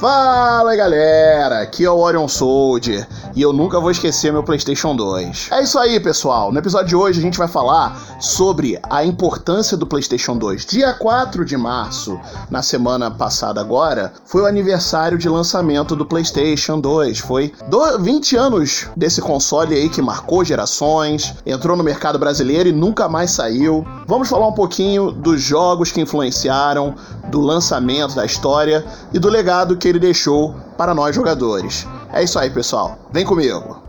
Fala galera, aqui é o Orion Soldier e eu nunca vou esquecer meu PlayStation 2. É isso aí, pessoal. No episódio de hoje a gente vai falar sobre a importância do PlayStation 2. Dia 4 de março, na semana passada agora, foi o aniversário de lançamento do PlayStation 2. Foi 20 anos desse console aí que marcou gerações, entrou no mercado brasileiro e nunca mais saiu. Vamos falar um pouquinho dos jogos que influenciaram, do lançamento, da história e do legado que que ele deixou para nós jogadores. É isso aí, pessoal. Vem comigo.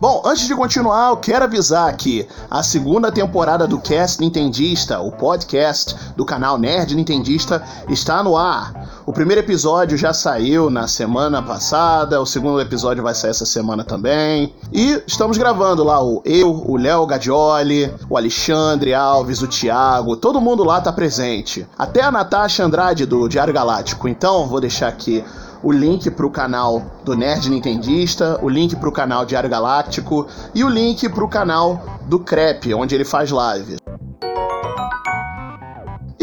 Bom, antes de continuar, eu quero avisar que a segunda temporada do Cast Nintendista, o podcast do canal Nerd Nintendista, está no ar. O primeiro episódio já saiu na semana passada, o segundo episódio vai sair essa semana também. E estamos gravando lá o eu, o Léo Gadioli, o Alexandre Alves, o Thiago, todo mundo lá tá presente. Até a Natasha Andrade do Diário Galáctico. Então, vou deixar aqui o link para o canal do Nerd Nintendista, o link para o canal Diário Galáctico e o link para o canal do Crepe, onde ele faz live.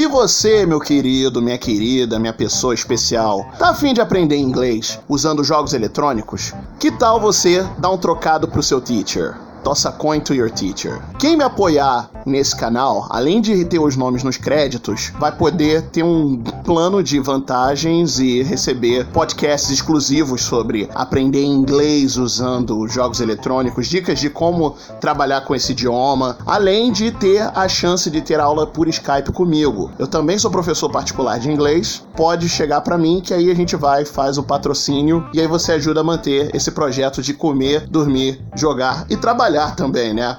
E você, meu querido, minha querida, minha pessoa especial, tá afim de aprender inglês usando jogos eletrônicos? Que tal você dar um trocado pro seu teacher? Toss a coin to your teacher. Quem me apoiar nesse canal, além de ter os nomes nos créditos, vai poder ter um plano de vantagens e receber podcasts exclusivos sobre aprender inglês usando jogos eletrônicos, dicas de como trabalhar com esse idioma, além de ter a chance de ter aula por Skype comigo. Eu também sou professor particular de inglês, pode chegar para mim que aí a gente vai, faz o patrocínio e aí você ajuda a manter esse projeto de comer, dormir, jogar e trabalhar trabalhar também, né?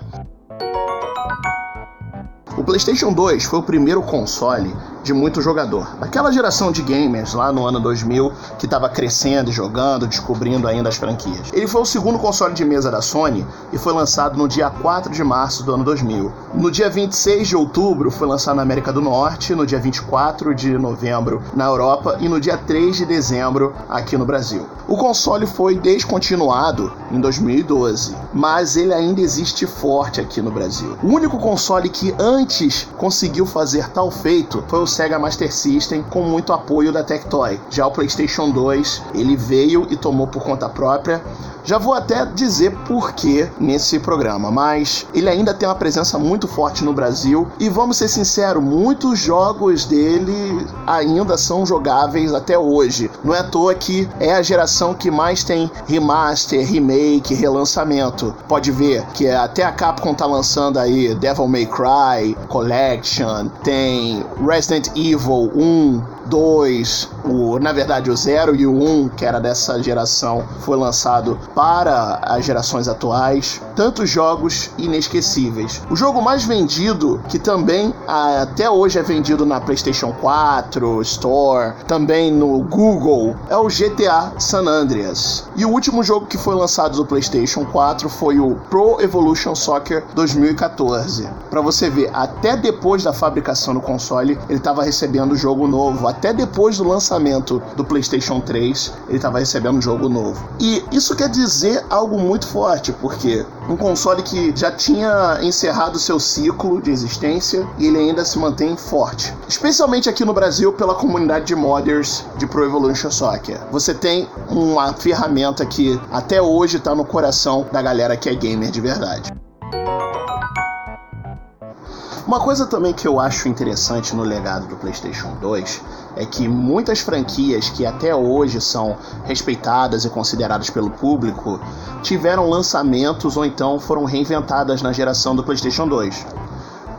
O PlayStation 2 foi o primeiro console de muito jogador. Aquela geração de gamers lá no ano 2000 que estava crescendo jogando, descobrindo ainda as franquias. Ele foi o segundo console de mesa da Sony e foi lançado no dia 4 de março do ano 2000. No dia 26 de outubro foi lançado na América do Norte, no dia 24 de novembro na Europa e no dia 3 de dezembro aqui no Brasil. O console foi descontinuado em 2012, mas ele ainda existe forte aqui no Brasil. O único console que antes conseguiu fazer tal feito foi o Sega Master System com muito apoio da Tectoy. Já o PlayStation 2, ele veio e tomou por conta própria já vou até dizer por que nesse programa, mas ele ainda tem uma presença muito forte no Brasil e vamos ser sinceros, muitos jogos dele ainda são jogáveis até hoje. Não é à toa que é a geração que mais tem remaster, remake, relançamento. Pode ver que até a Capcom tá lançando aí Devil May Cry Collection, tem Resident Evil 1, 2, o, na verdade o 0 e o 1, que era dessa geração, foi lançado para as gerações atuais. Tantos jogos inesquecíveis. O jogo mais vendido, que também até hoje é vendido na PlayStation 4, Store, também no Google, é o GTA San Andreas. E o último jogo que foi lançado do PlayStation 4 foi o Pro Evolution Soccer 2014. Para você ver, até depois da fabricação do console, ele estava recebendo jogo novo até depois do lançamento do PlayStation 3, ele estava recebendo um jogo novo. E isso quer dizer algo muito forte, porque um console que já tinha encerrado seu ciclo de existência e ele ainda se mantém forte. Especialmente aqui no Brasil pela comunidade de modders de Pro Evolution Soccer. Você tem uma ferramenta que até hoje está no coração da galera que é gamer de verdade. Uma coisa também que eu acho interessante no legado do PlayStation 2 é que muitas franquias que até hoje são respeitadas e consideradas pelo público tiveram lançamentos ou então foram reinventadas na geração do PlayStation 2.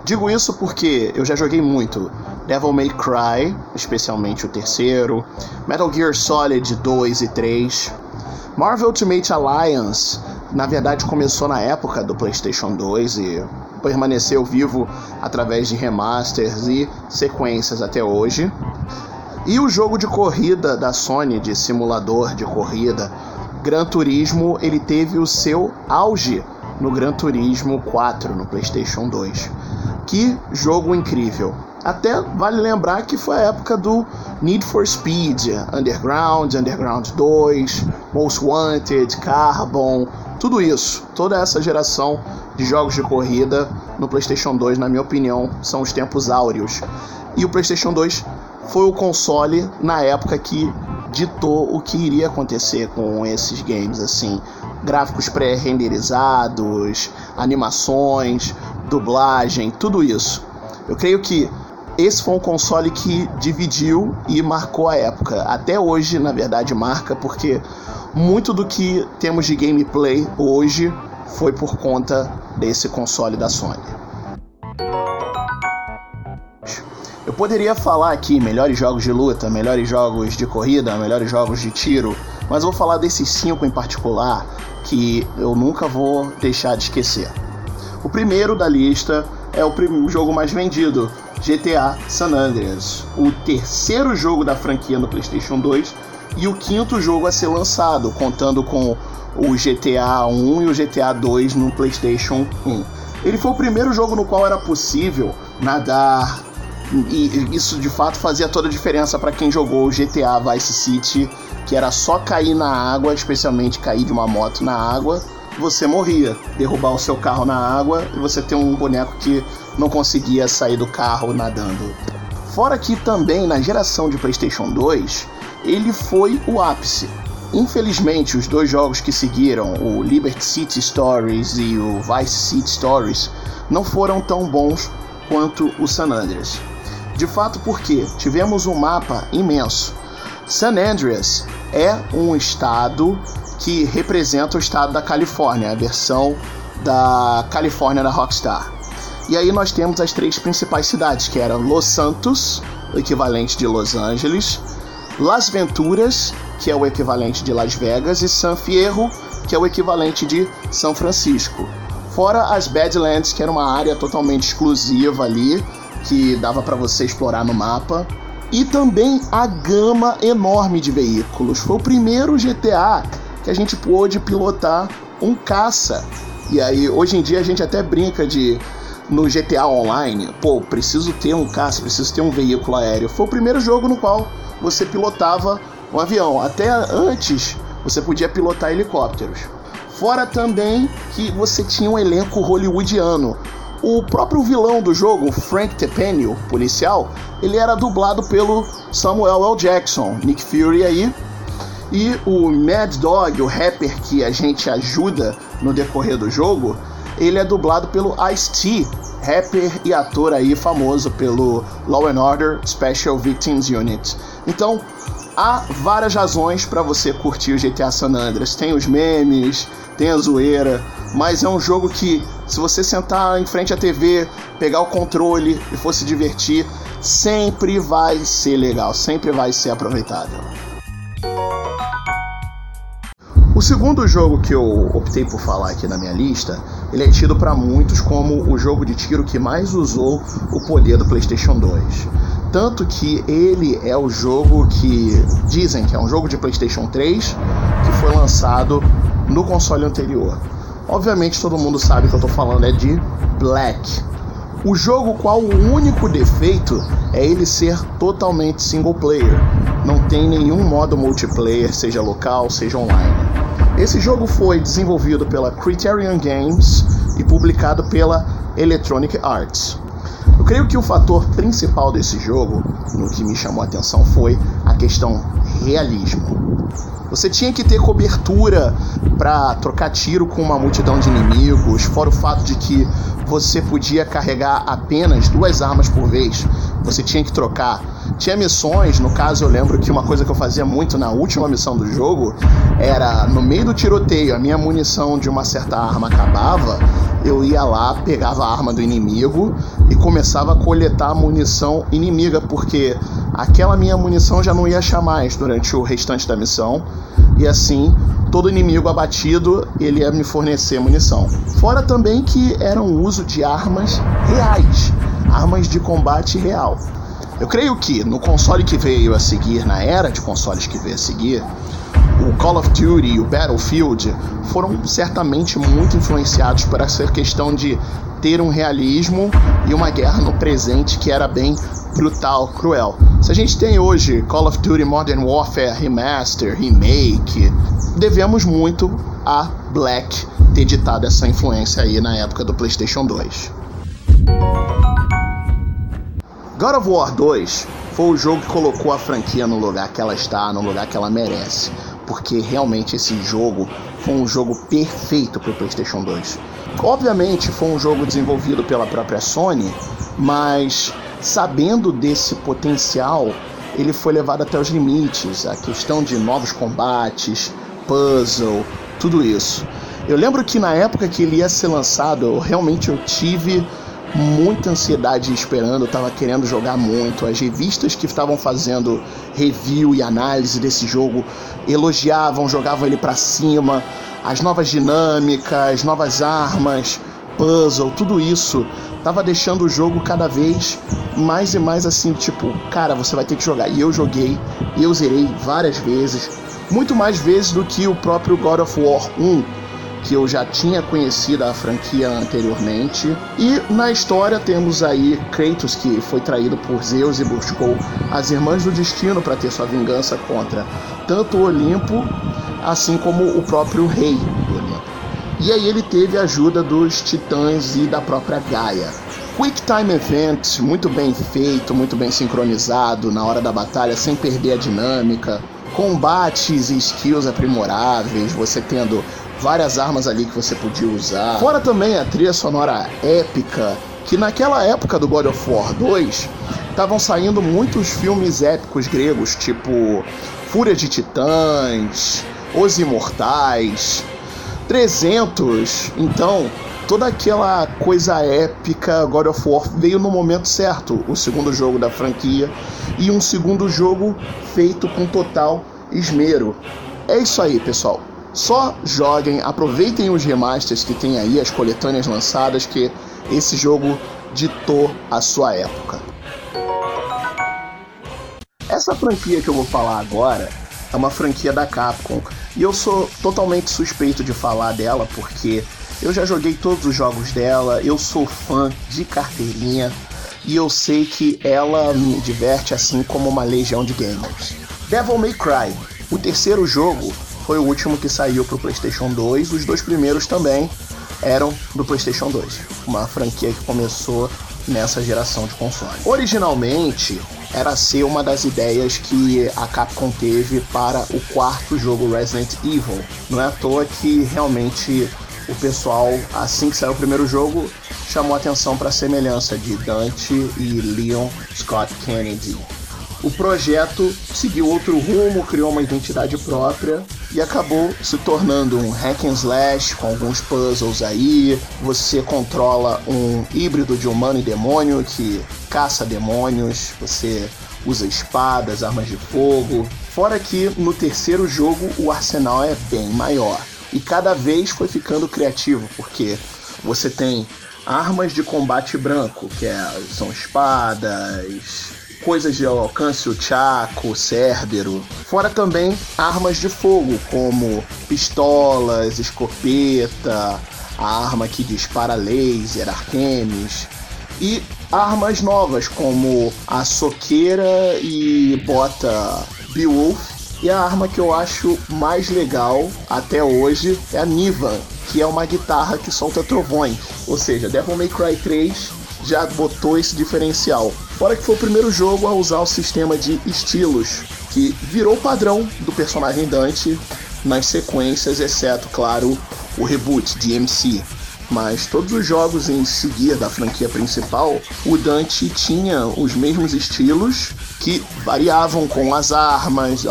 Digo isso porque eu já joguei muito Devil May Cry, especialmente o terceiro, Metal Gear Solid 2 e 3, Marvel Ultimate Alliance, na verdade começou na época do PlayStation 2 e permaneceu vivo através de remasters e sequências até hoje. E o jogo de corrida da Sony, de simulador de corrida, Gran Turismo, ele teve o seu auge no Gran Turismo 4 no PlayStation 2. Que jogo incrível! Até vale lembrar que foi a época do Need for Speed, Underground, Underground 2, Most Wanted, Carbon, tudo isso, toda essa geração de jogos de corrida no PlayStation 2, na minha opinião, são os tempos áureos. E o PlayStation 2 foi o console na época que ditou o que iria acontecer com esses games assim, gráficos pré-renderizados, animações, dublagem, tudo isso. Eu creio que esse foi um console que dividiu e marcou a época. Até hoje, na verdade, marca porque muito do que temos de gameplay hoje foi por conta desse console da Sony. Eu poderia falar aqui melhores jogos de luta, melhores jogos de corrida, melhores jogos de tiro, mas vou falar desses cinco em particular que eu nunca vou deixar de esquecer. O primeiro da lista é o jogo mais vendido, GTA San Andreas, o terceiro jogo da franquia no PlayStation 2 e o quinto jogo a ser lançado, contando com o GTA 1 e o GTA 2 no PlayStation 1. Ele foi o primeiro jogo no qual era possível nadar, e isso de fato fazia toda a diferença para quem jogou o GTA Vice City, que era só cair na água, especialmente cair de uma moto na água, você morria. Derrubar o seu carro na água e você ter um boneco que não conseguia sair do carro nadando. Fora que também na geração de PlayStation 2, ele foi o ápice. Infelizmente, os dois jogos que seguiram, o Liberty City Stories e o Vice City Stories, não foram tão bons quanto o San Andreas. De fato, porque tivemos um mapa imenso. San Andreas é um estado que representa o estado da Califórnia, a versão da Califórnia da Rockstar. E aí nós temos as três principais cidades, que eram Los Santos, o equivalente de Los Angeles, Las Venturas, que é o equivalente de Las Vegas, e San Fierro, que é o equivalente de São Francisco. Fora as Badlands, que era uma área totalmente exclusiva ali, que dava para você explorar no mapa. E também a gama enorme de veículos. Foi o primeiro GTA que a gente pôde pilotar um caça. E aí, hoje em dia, a gente até brinca de no GTA Online, pô, preciso ter um caça, preciso ter um veículo aéreo. Foi o primeiro jogo no qual você pilotava um avião. Até antes, você podia pilotar helicópteros. Fora também que você tinha um elenco hollywoodiano. O próprio vilão do jogo, Frank Tepenio, policial, ele era dublado pelo Samuel L. Jackson, Nick Fury aí. E o Mad Dog, o rapper que a gente ajuda no decorrer do jogo, ele é dublado pelo Ice-T, rapper e ator aí famoso pelo Law and Order Special Victims Unit. Então, há várias razões para você curtir o GTA San Andreas. Tem os memes, tem a zoeira, mas é um jogo que, se você sentar em frente à TV, pegar o controle e for se divertir, sempre vai ser legal, sempre vai ser aproveitável. O segundo jogo que eu optei por falar aqui na minha lista, ele é tido para muitos como o jogo de tiro que mais usou o poder do PlayStation 2. Tanto que ele é o jogo que dizem que é um jogo de PlayStation 3 que foi lançado no console anterior. Obviamente todo mundo sabe que eu estou falando é de Black. O jogo qual o único defeito é ele ser totalmente single player. Não tem nenhum modo multiplayer, seja local, seja online. Esse jogo foi desenvolvido pela Criterion Games e publicado pela Electronic Arts. Eu creio que o fator principal desse jogo, no que me chamou a atenção, foi a questão realismo. Você tinha que ter cobertura para trocar tiro com uma multidão de inimigos, fora o fato de que você podia carregar apenas duas armas por vez. Você tinha que trocar. Tinha missões, no caso eu lembro que uma coisa que eu fazia muito na última missão do jogo era no meio do tiroteio, a minha munição de uma certa arma acabava, eu ia lá, pegava a arma do inimigo e começava a coletar munição inimiga, porque aquela minha munição já não ia achar mais durante o restante da missão. E assim, todo inimigo abatido, ele ia me fornecer munição. Fora também que era um uso de armas reais, armas de combate real. Eu creio que no console que veio a seguir, na era de consoles que veio a seguir, o Call of Duty e o Battlefield foram certamente muito influenciados por essa questão de ter um realismo e uma guerra no presente que era bem brutal, cruel. Se a gente tem hoje Call of Duty Modern Warfare Remaster, Remake, devemos muito a Black ter ditado essa influência aí na época do PlayStation 2. God of War 2 foi o jogo que colocou a franquia no lugar que ela está, no lugar que ela merece. Porque realmente esse jogo foi um jogo perfeito para o PlayStation 2. Obviamente foi um jogo desenvolvido pela própria Sony, mas sabendo desse potencial, ele foi levado até os limites, a questão de novos combates, puzzle, tudo isso. Eu lembro que na época que ele ia ser lançado, eu, realmente eu tive muita ansiedade esperando, eu tava querendo jogar muito. As revistas que estavam fazendo review e análise desse jogo elogiavam, jogavam ele para cima, as novas dinâmicas, novas armas, puzzle, tudo isso tava deixando o jogo cada vez mais e mais assim, tipo, cara, você vai ter que jogar. E eu joguei, eu zerei várias vezes, muito mais vezes do que o próprio God of War 1 que eu já tinha conhecido a franquia anteriormente. E na história temos aí Kratos que foi traído por Zeus e buscou as Irmãs do Destino para ter sua vingança contra tanto o Olimpo, assim como o próprio rei do Olimpo. E aí ele teve a ajuda dos titãs e da própria Gaia. Quick Time Event, muito bem feito, muito bem sincronizado na hora da batalha, sem perder a dinâmica. Combates e skills aprimoráveis, você tendo várias armas ali que você podia usar. Fora também a trilha sonora épica, que naquela época do God of War 2 estavam saindo muitos filmes épicos gregos, tipo Fúria de Titãs, Os Imortais, 300. Então, toda aquela coisa épica, God of War veio no momento certo, o segundo jogo da franquia e um segundo jogo feito com total esmero. É isso aí, pessoal. Só joguem, aproveitem os remasters que tem aí, as coletâneas lançadas, que esse jogo ditou a sua época. Essa franquia que eu vou falar agora é uma franquia da Capcom e eu sou totalmente suspeito de falar dela porque eu já joguei todos os jogos dela, eu sou fã de carteirinha e eu sei que ela me diverte assim como uma legião de gamers. Devil May Cry, o terceiro jogo foi o último que saiu para o PlayStation 2. Os dois primeiros também eram do PlayStation 2, uma franquia que começou nessa geração de console. Originalmente era ser uma das ideias que a Capcom teve para o quarto jogo Resident Evil. Não é à toa que realmente o pessoal, assim que saiu o primeiro jogo, chamou atenção para a semelhança de Dante e Leon Scott Kennedy. O projeto seguiu outro rumo, criou uma identidade própria e acabou se tornando um hack and slash com alguns puzzles aí. Você controla um híbrido de humano e demônio que caça demônios, você usa espadas, armas de fogo. Fora que no terceiro jogo o arsenal é bem maior e cada vez foi ficando criativo, porque você tem armas de combate branco, que é, são espadas, coisas de alcance, o Chaco, o Cérbero. Fora também armas de fogo, como pistolas, escopeta, a arma que dispara laser, arquemes. E armas novas, como a soqueira e bota Beowulf. E a arma que eu acho mais legal até hoje é a Niva, que é uma guitarra que solta trovões. Ou seja, Devil May Cry 3 já botou esse diferencial. Fora que foi o primeiro jogo a usar o sistema de estilos, que virou padrão do personagem Dante nas sequências, exceto, claro, o reboot de MC. Mas todos os jogos em seguir da franquia principal, o Dante tinha os mesmos estilos que variavam com as armas,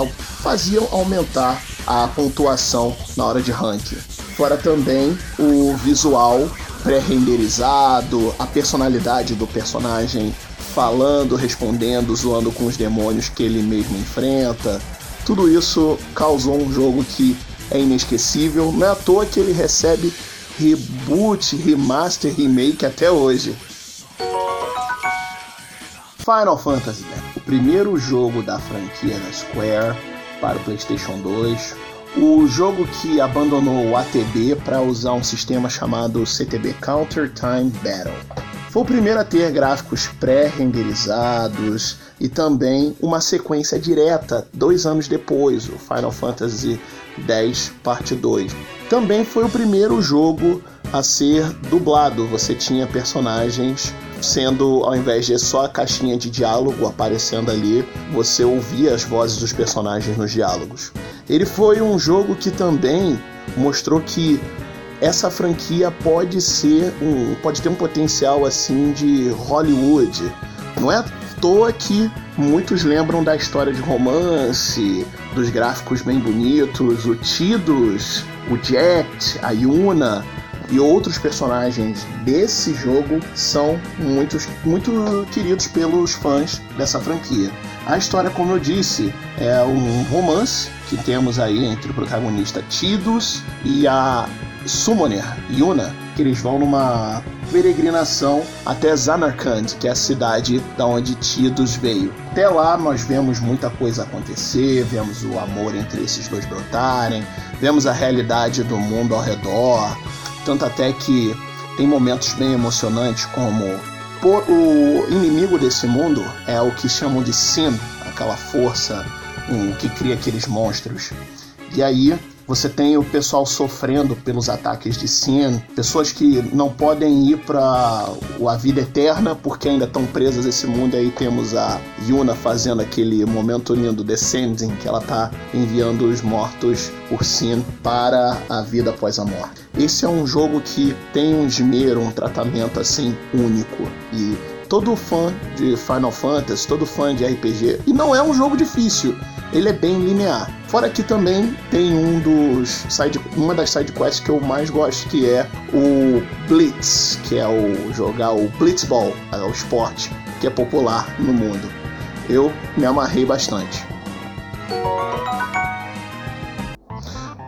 faziam aumentar a pontuação na hora de ranking. Fora também o visual pré-renderizado, a personalidade do personagem falando, respondendo, zoando com os demônios que ele mesmo enfrenta. Tudo isso causou um jogo que é inesquecível. Não é à toa que ele recebe reboot, remaster, remake até hoje. Final Fantasy, o primeiro jogo da franquia da Square para o PlayStation 2, o jogo que abandonou o ATB para usar um sistema chamado CTB Counter Time Battle. Foi o primeiro a ter gráficos pré-renderizados e também uma sequência direta dois anos depois, o Final Fantasy X Parte 2. Também foi o primeiro jogo a ser dublado, você tinha personagens sendo ao invés de só a caixinha de diálogo aparecendo ali, você ouvia as vozes dos personagens nos diálogos. Ele foi um jogo que também mostrou que essa franquia pode ser um pode ter um potencial assim de Hollywood. Não é à toa que muitos lembram da história de romance, dos gráficos bem bonitos, o Tidus, o Jet, a Yuna e outros personagens desse jogo são muitos, muito queridos pelos fãs dessa franquia. A história, como eu disse, é um romance que temos aí entre o protagonista Tidus e a Summoner, Yuna, que eles vão numa peregrinação até Zanarkand, que é a cidade da onde Tidus veio. Até lá nós vemos muita coisa acontecer, vemos o amor entre esses dois brotarem, vemos a realidade do mundo ao redor, tanto até que tem momentos bem emocionantes como o inimigo desse mundo é o que chamam de Sin, aquela força um, que cria aqueles monstros. E aí você tem o pessoal sofrendo pelos ataques de Sin, pessoas que não podem ir para a vida eterna porque ainda estão presas nesse mundo. Aí temos a Yuna fazendo aquele momento lindo Descending, que ela tá enviando os mortos por Sin para a vida após a morte. Esse é um jogo que tem um esmero, um tratamento assim único e todo fã de Final Fantasy, todo fã de RPG, e não é um jogo difícil ele é bem linear. Fora que também tem um dos side, uma das side quests que eu mais gosto, que é o Blitz, que é o jogar o Blitzball, é o esporte que é popular no mundo. Eu me amarrei bastante.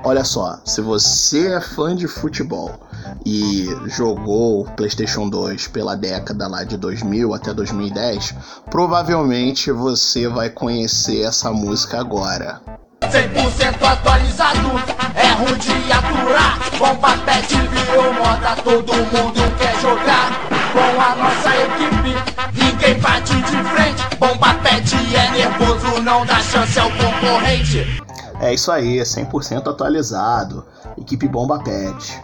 Olha só, se você é fã de futebol e jogou PlayStation 2 pela década lá de 2000 até 2010, provavelmente você vai conhecer essa música agora. 100% atualizado, é ruim de aturar. Bomba pet virou moda, todo mundo quer jogar. Com a nossa equipe, ninguém bate de frente. Bomba pet é nervoso, não dá chance ao concorrente. É isso aí, 100% atualizado. Equipe Bomba Pet.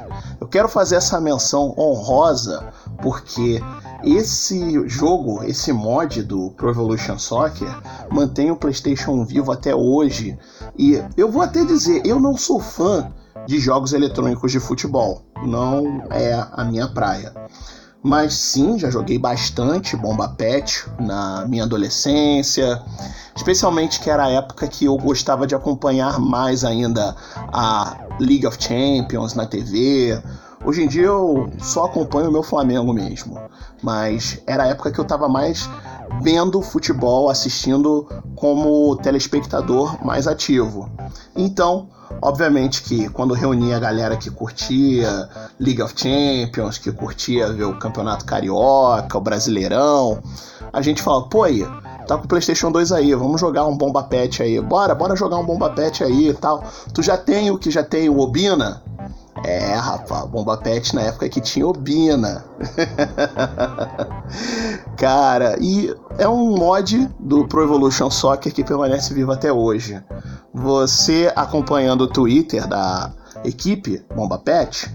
Quero fazer essa menção honrosa porque esse jogo, esse mod do Pro Evolution Soccer mantém o PlayStation vivo até hoje. E eu vou até dizer, eu não sou fã de jogos eletrônicos de futebol. Não é a minha praia. Mas sim, já joguei bastante Bomba Pet na minha adolescência, especialmente que era a época que eu gostava de acompanhar mais ainda a League of Champions na TV. Hoje em dia eu só acompanho o meu Flamengo mesmo, mas era a época que eu estava mais vendo futebol, assistindo como telespectador mais ativo. Então, Obviamente que quando reunia a galera que curtia League of Champions, que curtia ver o Campeonato Carioca, o Brasileirão, a gente falava, pô aí, tá com o PlayStation 2 aí, vamos jogar um Bomba Pet aí. Bora, bora jogar um Bomba Pet aí e tal. Tu já tem o que já tem o Obina? É, rapaz, Bomba Pet na época que tinha Obina. Cara, e é um mod do Pro Evolution Soccer que permanece vivo até hoje. Você acompanhando o Twitter da equipe Bomba Pet,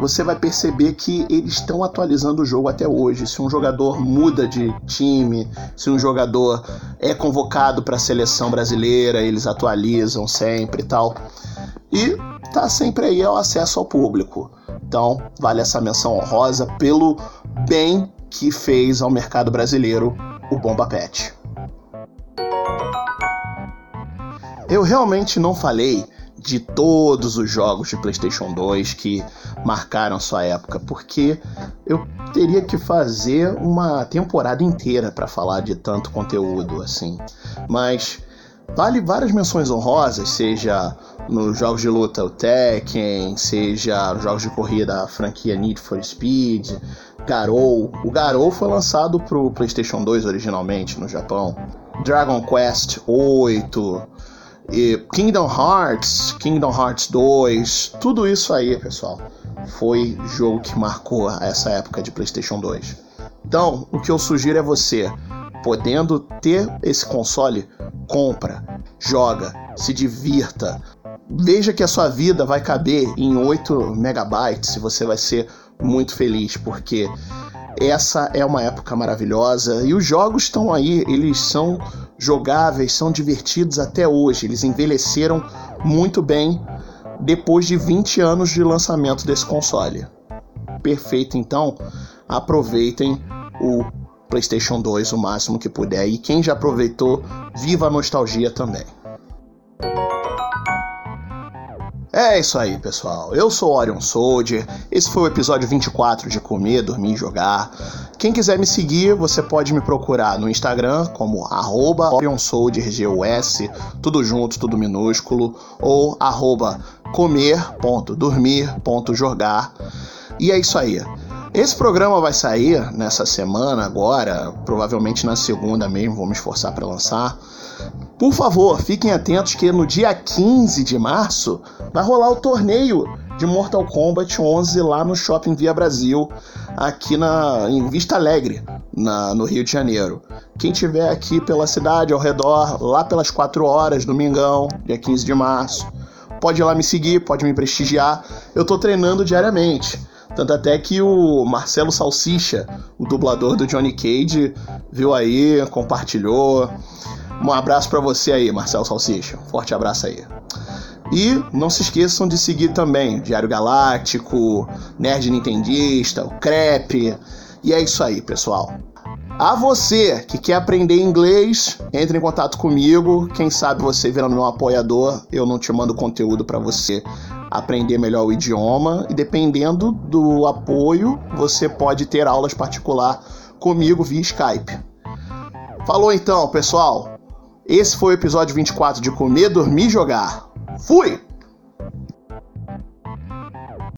você vai perceber que eles estão atualizando o jogo até hoje. Se um jogador muda de time, se um jogador é convocado para a seleção brasileira, eles atualizam sempre e tal. E tá sempre aí ao acesso ao público. Então, vale essa menção honrosa pelo bem que fez ao mercado brasileiro o Bomba Pet. Eu realmente não falei de todos os jogos de PlayStation 2 que marcaram sua época, porque eu teria que fazer uma temporada inteira para falar de tanto conteúdo assim. Mas vale várias menções honrosas, seja nos jogos de luta o Tekken, seja nos jogos de corrida a franquia Need for Speed, Garou. O Garou foi lançado pro PlayStation 2 originalmente no Japão. Dragon Quest 8, e Kingdom Hearts, Kingdom Hearts 2, tudo isso aí, pessoal, foi jogo que marcou essa época de PlayStation 2. Então, o que eu sugiro é você, podendo ter esse console, compra, joga, se divirta. Veja que a sua vida vai caber em 8 megabytes e você vai ser muito feliz, porque essa é uma época maravilhosa e os jogos estão aí, eles são jogáveis, são divertidos até hoje. Eles envelheceram muito bem depois de 20 anos de lançamento desse console. Perfeito, então aproveitem o PlayStation 2 o máximo que puder e quem já aproveitou, viva a nostalgia também. É isso aí, pessoal. Eu sou Orion Soldier. Esse foi o episódio 24 de Comer, Dormir e Jogar. Quem quiser me seguir, você pode me procurar no Instagram como arroba OrionSoldierGUS, tudo junto, tudo minúsculo, ou comer.dormir.jogar. E é isso aí. Esse programa vai sair nessa semana agora, provavelmente na segunda mesmo, vou me esforçar para lançar. Por favor, fiquem atentos que no dia 15 de março vai rolar o torneio de Mortal Kombat 11 lá no Shopping Via Brasil, aqui na em Vista Alegre, na, no Rio de Janeiro. Quem tiver aqui pela cidade ao redor, lá pelas 4 horas, domingão, dia 15 de março, pode ir lá me seguir, pode me prestigiar. Eu tô treinando diariamente. Tanto até que o Marcelo Salsicha, o dublador do Johnny Cage, viu aí, compartilhou. Um abraço para você aí, Marcelo Salsicha. Forte abraço aí. E não se esqueçam de seguir também Diário Galáctico, Nerd Nintendista, o Crepe. E é isso aí, pessoal. A você que quer aprender inglês, entre em contato comigo. Quem sabe você virando meu apoiador, eu não te mando conteúdo para você aprender melhor o idioma e dependendo do apoio, você pode ter aulas particular comigo via Skype. Falou então, pessoal. Esse foi o episódio 24 de Comer, Dormir e Jogar. Fui!